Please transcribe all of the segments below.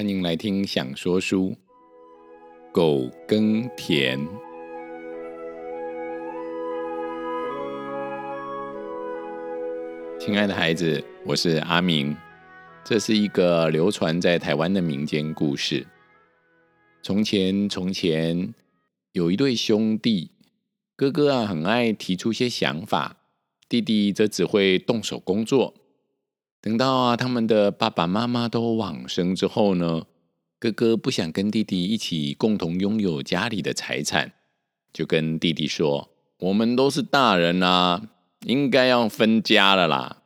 欢迎来听《想说书》。狗耕田，亲爱的孩子，我是阿明。这是一个流传在台湾的民间故事。从前，从前有一对兄弟，哥哥啊很爱提出些想法，弟弟则只会动手工作。等到啊他们的爸爸妈妈都往生之后呢，哥哥不想跟弟弟一起共同拥有家里的财产，就跟弟弟说：“我们都是大人啦，应该要分家了啦。”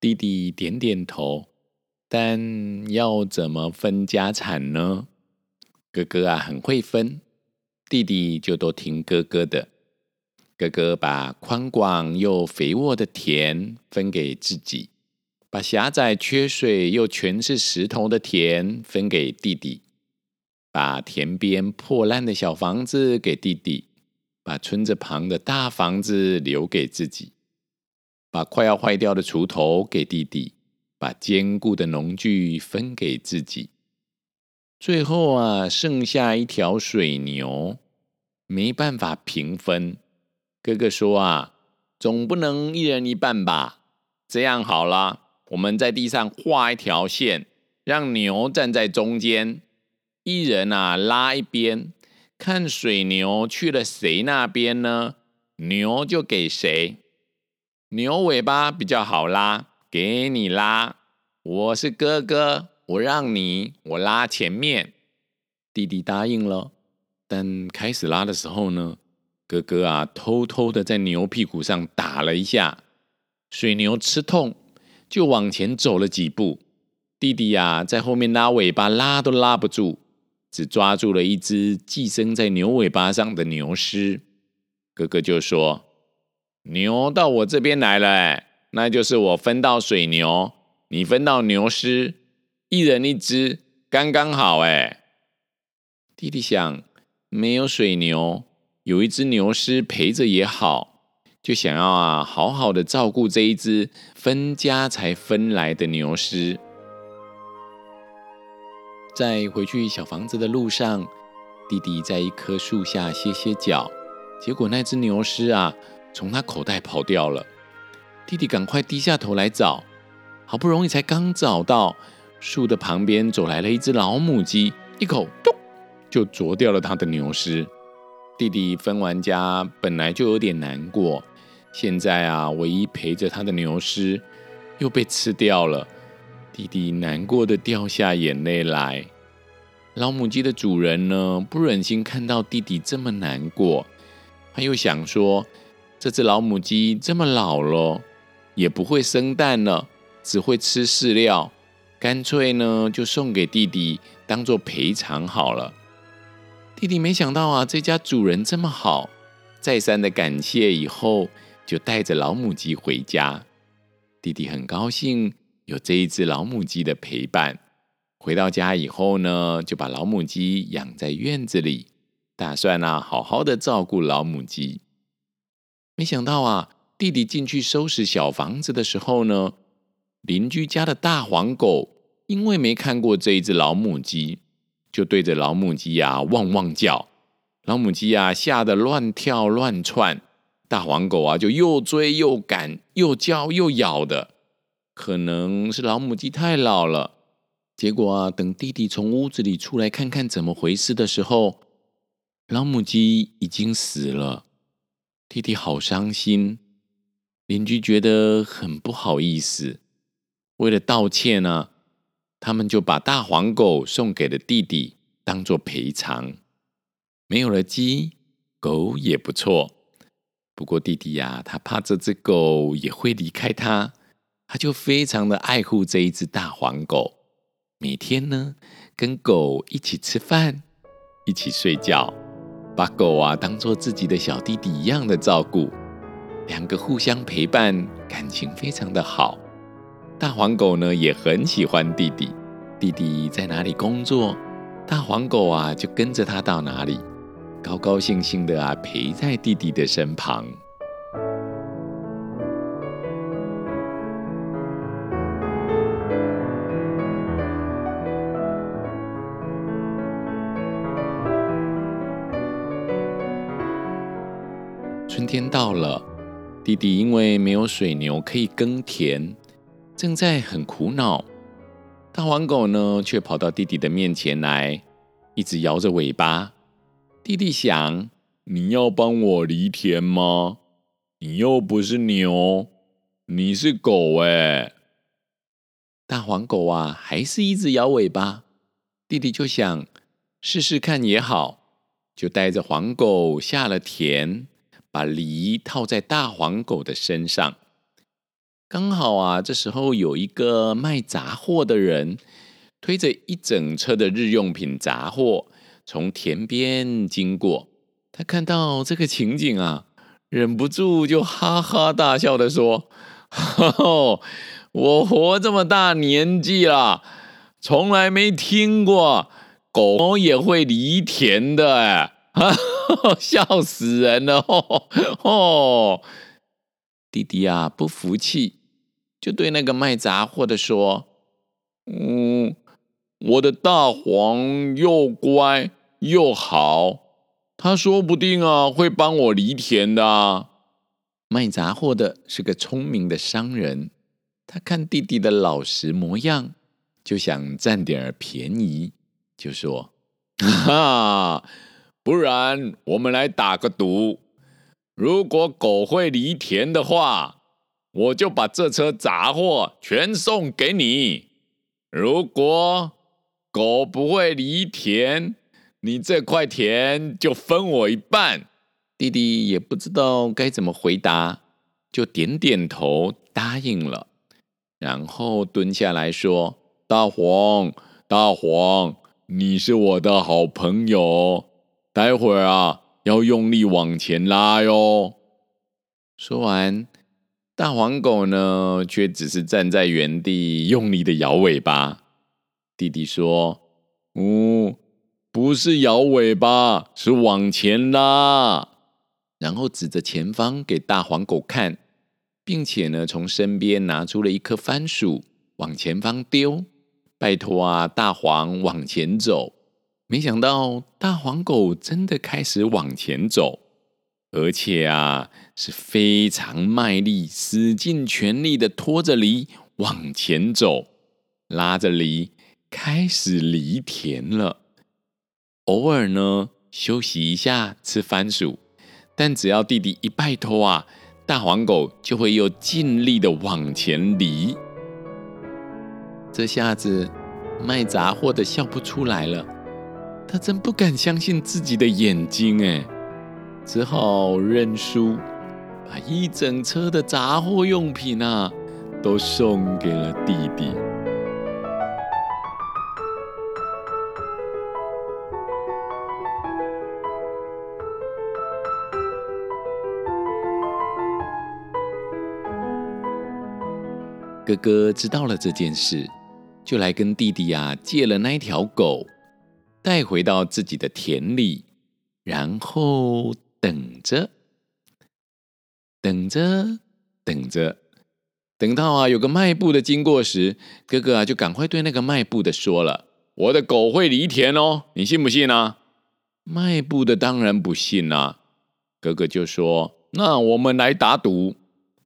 弟弟点点头。但要怎么分家产呢？哥哥啊，很会分，弟弟就都听哥哥的。哥哥把宽广又肥沃的田分给自己，把狭窄缺水又全是石头的田分给弟弟，把田边破烂的小房子给弟弟，把村子旁的大房子留给自己，把快要坏掉的锄头给弟弟。把坚固的农具分给自己，最后啊，剩下一条水牛，没办法平分。哥哥说啊，总不能一人一半吧？这样好了，我们在地上画一条线，让牛站在中间，一人啊拉一边，看水牛去了谁那边呢？牛就给谁。牛尾巴比较好拉。给你拉，我是哥哥，我让你我拉前面。弟弟答应了，但开始拉的时候呢，哥哥啊偷偷的在牛屁股上打了一下，水牛吃痛，就往前走了几步。弟弟呀在后面拉尾巴，拉都拉不住，只抓住了一只寄生在牛尾巴上的牛尸。哥哥就说：“牛到我这边来了。”。那就是我分到水牛，你分到牛尸，一人一只，刚刚好哎。弟弟想，没有水牛，有一只牛尸陪着也好，就想要啊，好好的照顾这一只分家才分来的牛尸。在回去小房子的路上，弟弟在一棵树下歇歇脚，结果那只牛尸啊，从他口袋跑掉了。弟弟赶快低下头来找，好不容易才刚找到，树的旁边走来了一只老母鸡，一口咚就啄掉了他的牛尸。弟弟分完家本来就有点难过，现在啊，唯一陪着他的牛尸又被吃掉了，弟弟难过的掉下眼泪来。老母鸡的主人呢，不忍心看到弟弟这么难过，他又想说，这只老母鸡这么老了。也不会生蛋了，只会吃饲料，干脆呢就送给弟弟当做赔偿好了。弟弟没想到啊，这家主人这么好，再三的感谢以后，就带着老母鸡回家。弟弟很高兴有这一只老母鸡的陪伴。回到家以后呢，就把老母鸡养在院子里，打算啊好好的照顾老母鸡。没想到啊。弟弟进去收拾小房子的时候呢，邻居家的大黄狗因为没看过这一只老母鸡，就对着老母鸡呀汪汪叫，老母鸡呀吓得乱跳乱窜，大黄狗啊就又追又赶，又叫又咬的，可能是老母鸡太老了。结果啊，等弟弟从屋子里出来看看怎么回事的时候，老母鸡已经死了，弟弟好伤心。邻居觉得很不好意思，为了道歉呢，他们就把大黄狗送给了弟弟，当做赔偿。没有了鸡，狗也不错。不过弟弟呀，他怕这只狗也会离开他，他就非常的爱护这一只大黄狗。每天呢，跟狗一起吃饭，一起睡觉，把狗啊当做自己的小弟弟一样的照顾。两个互相陪伴，感情非常的好。大黄狗呢也很喜欢弟弟，弟弟在哪里工作，大黄狗啊就跟着他到哪里，高高兴兴的啊陪在弟弟的身旁。春天到了弟弟因为没有水牛可以耕田正在很苦恼大黄狗呢却跑到弟弟的面前来一直摇着尾巴弟弟想：你要帮我犁田吗？你又不是牛，你是狗哎。大黄狗啊，还是一直摇尾巴。弟弟就想试试看也好，就带着黄狗下了田，把犁套在大黄狗的身上。刚好啊，这时候有一个卖杂货的人，推着一整车的日用品杂货从田边经过。他看到这个情景啊，忍不住就哈哈大笑的说：“我活这么大年纪了，从来没听过狗也会犁田的，哎，笑死人了！”哦。弟弟啊，不服气，就对那个卖杂货的说：“嗯，我的大黄又乖又好，他说不定啊会帮我犁田的。”卖杂货的是个聪明的商人，他看弟弟的老实模样，就想占点便宜，就说：“哈，不然我们来打个赌。”如果狗会犁田的话，我就把这车杂货全送给你；如果狗不会犁田，你这块田就分我一半。弟弟也不知道该怎么回答，就点点头答应了，然后蹲下来说：“大黄，大黄，你是我的好朋友，待会儿啊。”要用力往前拉哟！说完，大黄狗呢，却只是站在原地，用力的摇尾巴。弟弟说：“嗯，不是摇尾巴，是往前拉。”然后指着前方给大黄狗看，并且呢，从身边拿出了一颗番薯，往前方丢。拜托啊，大黄往前走。没想到大黄狗真的开始往前走，而且啊是非常卖力、使尽全力的拖着犁往前走，拉着犁开始犁田了。偶尔呢休息一下吃番薯，但只要弟弟一拜托啊，大黄狗就会又尽力的往前犁。这下子卖杂货的笑不出来了。他真不敢相信自己的眼睛，哎，只好认输，把一整车的杂货用品啊，都送给了弟弟。哥哥知道了这件事，就来跟弟弟呀借了那条狗。带回到自己的田里，然后等着，等着，等着，等到啊有个迈步的经过时，哥哥啊就赶快对那个迈步的说了：“我的狗会犁田哦，你信不信呢？”迈步的当然不信啦。哥哥就说：“那我们来打赌，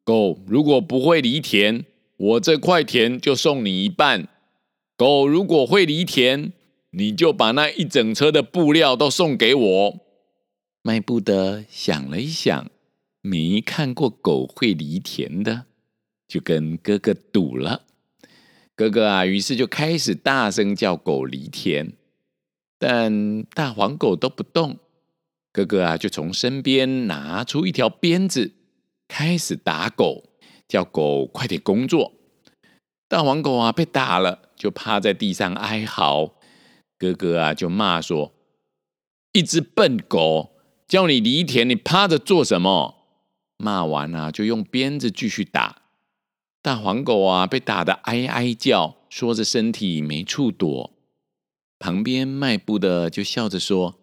狗如果不会犁田，我这块田就送你一半；狗如果会犁田。”你就把那一整车的布料都送给我。卖布的想了一想，没看过狗会犁田的，就跟哥哥赌了。哥哥啊，于是就开始大声叫狗犁田，但大黄狗都不动。哥哥啊，就从身边拿出一条鞭子，开始打狗，叫狗快点工作。大黄狗啊，被打了，就趴在地上哀嚎。哥哥啊，就骂说：“一只笨狗，叫你犁田，你趴着做什么？”骂完啊，就用鞭子继续打。大黄狗啊，被打得哀哀叫，说着身体没处躲。旁边卖布的就笑着说：“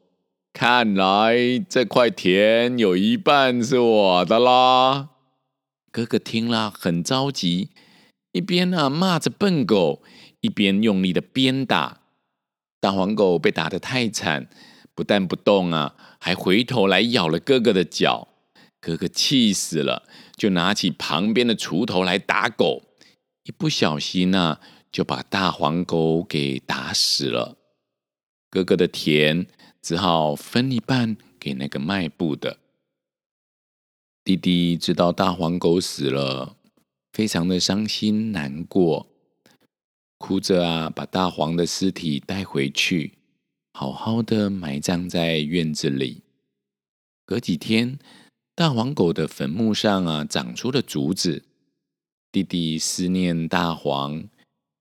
看来这块田有一半是我的啦。”哥哥听了很着急，一边啊骂着笨狗，一边用力的鞭打。大黄狗被打得太惨，不但不动啊，还回头来咬了哥哥的脚。哥哥气死了，就拿起旁边的锄头来打狗，一不小心呢，就把大黄狗给打死了。哥哥的田只好分一半给那个卖布的。弟弟知道大黄狗死了，非常的伤心难过，哭着啊，把大黄的尸体带回去，好好的埋葬在院子里。隔几天。大黄狗的坟墓上啊，长出了竹子。弟弟思念大黄，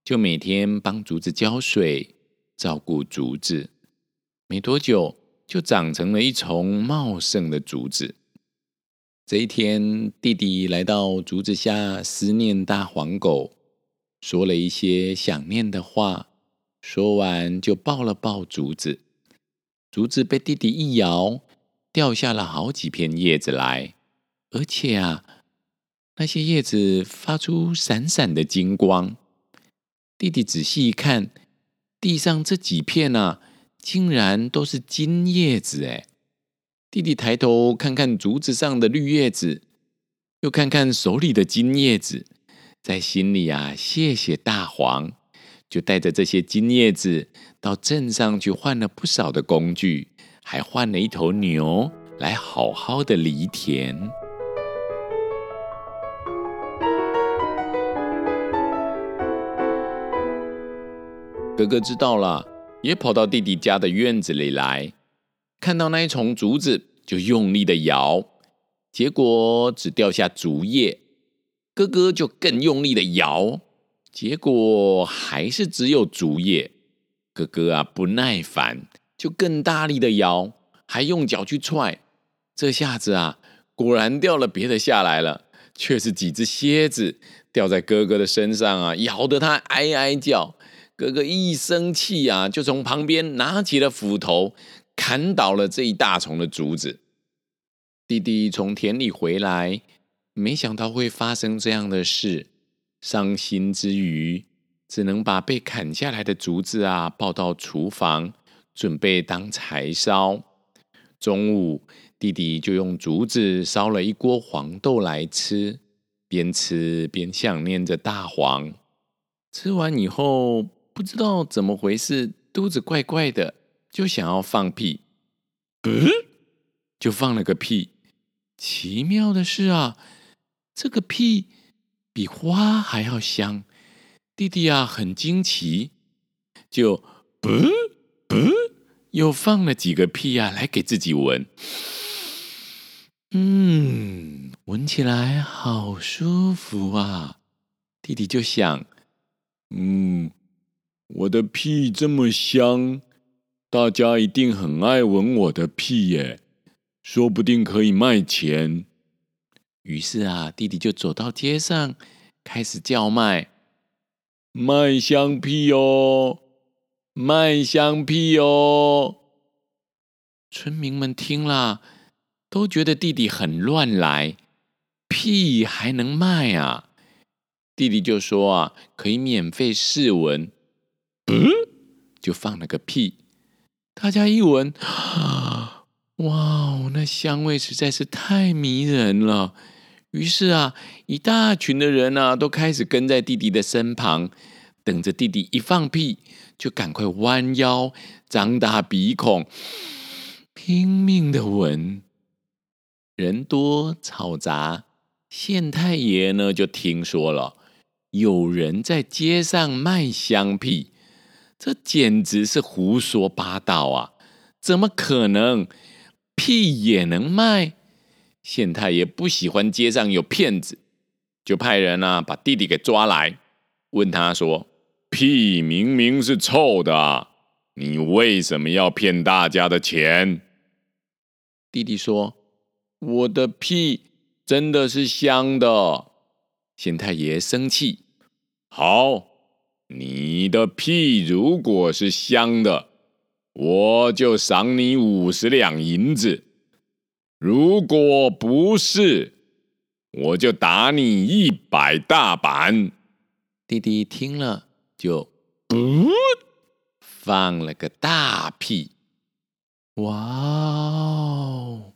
就每天帮竹子浇水，照顾竹子。没多久，就长成了一丛茂盛的竹子。这一天，弟弟来到竹子下思念大黄狗，说了一些想念的话。说完，就抱了抱竹子。竹子被弟弟一摇。掉下了好几片叶子来，而且啊，那些叶子发出闪闪的金光。弟弟仔细一看，地上这几片啊，竟然都是金叶子哎！弟弟抬头看看竹子上的绿叶子，又看看手里的金叶子，在心里啊，谢谢大黄，就带着这些金叶子到镇上去换了不少的工具。还换了一头牛来好好的犁田。哥哥知道了，也跑到弟弟家的院子里来，看到那一丛竹子，就用力的摇，结果只掉下竹叶。哥哥就更用力的摇，结果还是只有竹叶。哥哥啊，不耐烦。就更大力的摇，还用脚去踹，这下子啊，果然掉了别的下来了，却是几只蝎子掉在哥哥的身上啊，咬得他哀哀叫。哥哥一生气啊，就从旁边拿起了斧头，砍倒了这一大丛的竹子。弟弟从田里回来，没想到会发生这样的事，伤心之余，只能把被砍下来的竹子啊抱到厨房。准备当柴烧。中午，弟弟就用竹子烧了一锅黄豆来吃，边吃边想念着大黄。吃完以后，不知道怎么回事，肚子怪怪的，就想要放屁。嗯，就放了个屁。奇妙的是啊，这个屁比花还要香。弟弟啊，很惊奇，就嗯嗯。又放了几个屁呀，来给自己闻。嗯，闻起来好舒服啊！弟弟就想，嗯，我的屁这么香，大家一定很爱闻我的屁耶，说不定可以卖钱。于是啊，弟弟就走到街上，开始叫卖，卖香屁哦。卖香屁哦！村民们听了，都觉得弟弟很乱来，屁还能卖啊？弟弟就说啊，可以免费试闻，嗯，就放了个屁。大家一闻，哇哦，那香味实在是太迷人了。于是啊，一大群的人啊，都开始跟在弟弟的身旁。等着弟弟一放屁，就赶快弯腰，张大鼻孔，拼命的闻。人多吵杂，县太爷呢就听说了，有人在街上卖香屁，这简直是胡说八道啊！怎么可能屁也能卖？县太爷不喜欢街上有骗子，就派人啊把弟弟给抓来，问他说。屁明明是臭的，你为什么要骗大家的钱？弟弟说：“我的屁真的是香的。”县太爷生气：“好，你的屁如果是香的，我就赏你五十两银子；如果不是，我就打你一百大板。”弟弟听了。就不放了个大屁，哇哦！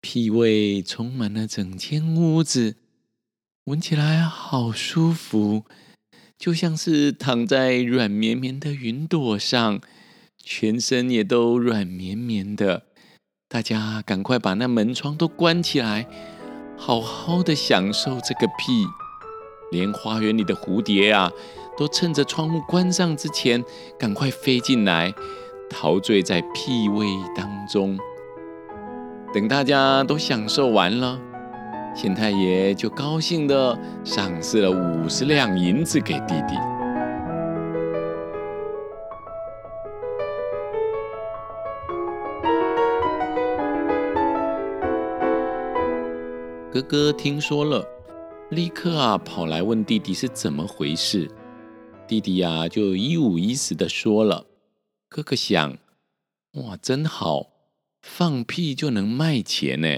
屁味充满了整间屋子，闻起来好舒服，就像是躺在软绵绵的云朵上，全身也都软绵绵的。大家赶快把那门窗都关起来，好好的享受这个屁。连花园里的蝴蝶啊，都趁着窗户关上之前，赶快飞进来，陶醉在屁味当中。等大家都享受完了，县太爷就高兴的赏赐了五十两银子给弟弟。哥哥听说了，立刻啊跑来问弟弟是怎么回事。弟弟呀就一五一十的说了。哥哥想，哇，真好。放屁就能卖钱呢！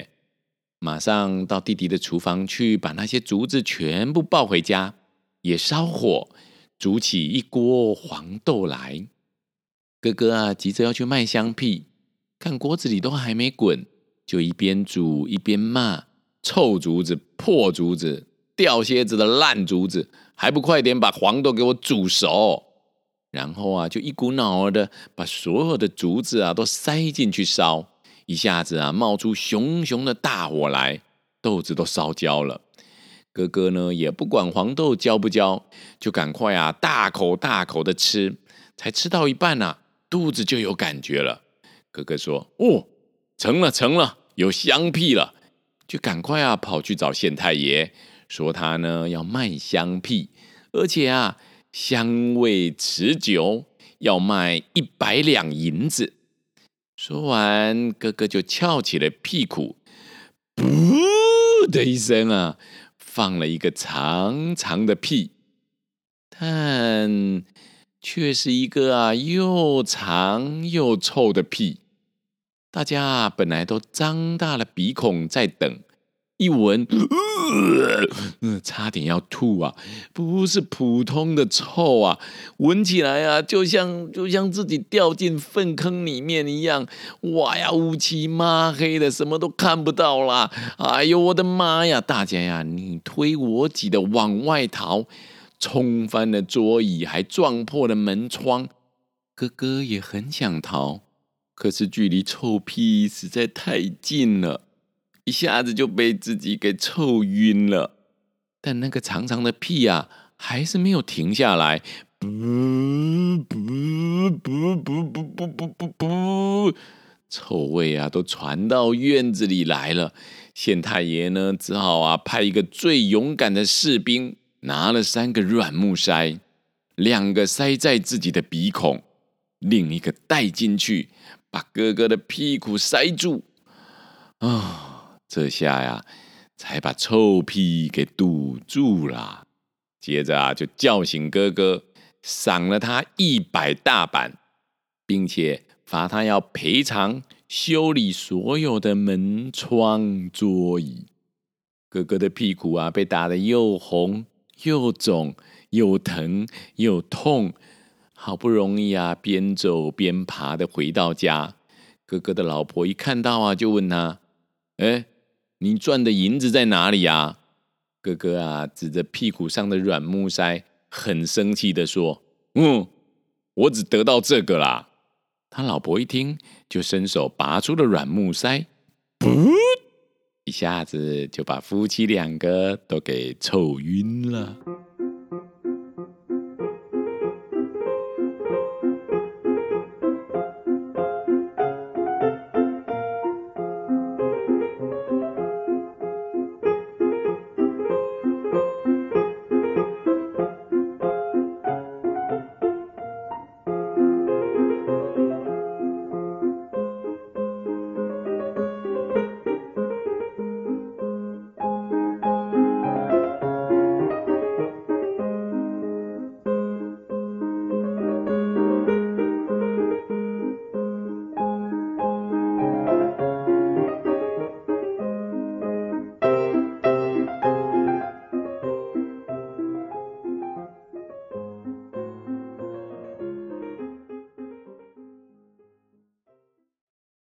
马上到弟弟的厨房去，把那些竹子全部抱回家，也烧火煮起一锅黄豆来。哥哥啊，急着要去卖香屁，看锅子里都还没滚，就一边煮一边骂：“臭竹子、破竹子、掉蝎子的烂竹子，还不快点把黄豆给我煮熟！”然后啊，就一股脑儿的把所有的竹子啊都塞进去烧。一下子啊，冒出熊熊的大火来，豆子都烧焦了。哥哥呢，也不管黄豆焦不焦，就赶快啊，大口大口的吃。才吃到一半啊，肚子就有感觉了。哥哥说：“哦，成了，成了，有香屁了。”就赶快啊，跑去找县太爷，说他呢要卖香屁，而且啊，香味持久，要卖一百两银子。说完，哥哥就翘起了屁股，噗的一声啊，放了一个长长的屁，但却是一个啊又长又臭的屁。大家本来都张大了鼻孔在等。一闻，呃，差点要吐啊！不是普通的臭啊，闻起来啊，就像就像自己掉进粪坑里面一样。哇呀，乌漆抹黑的，什么都看不到啦！哎呦，我的妈呀！大家呀，你推我挤的往外逃，冲翻了桌椅，还撞破了门窗。哥哥也很想逃，可是距离臭屁实在太近了。一下子就被自己给臭晕了，但那个长长的屁啊，还是没有停下来，不不不不不不不不不，臭味啊都传到院子里来了。县太爷呢，只好啊派一个最勇敢的士兵，拿了三个软木塞，两个塞在自己的鼻孔，另一个带进去，把哥哥的屁股塞住，啊。这下呀，才把臭屁给堵住了。接着啊，就叫醒哥哥，赏了他一百大板，并且罚他要赔偿修理所有的门窗桌椅。哥哥的屁股啊，被打得又红又肿又疼又痛，好不容易啊，边走边爬的回到家。哥哥的老婆一看到啊，就问他：“哎。”你赚的银子在哪里啊？哥哥啊，指着屁股上的软木塞，很生气的说：“嗯，我只得到这个啦。”他老婆一听，就伸手拔出了软木塞，噗，一下子就把夫妻两个都给臭晕了。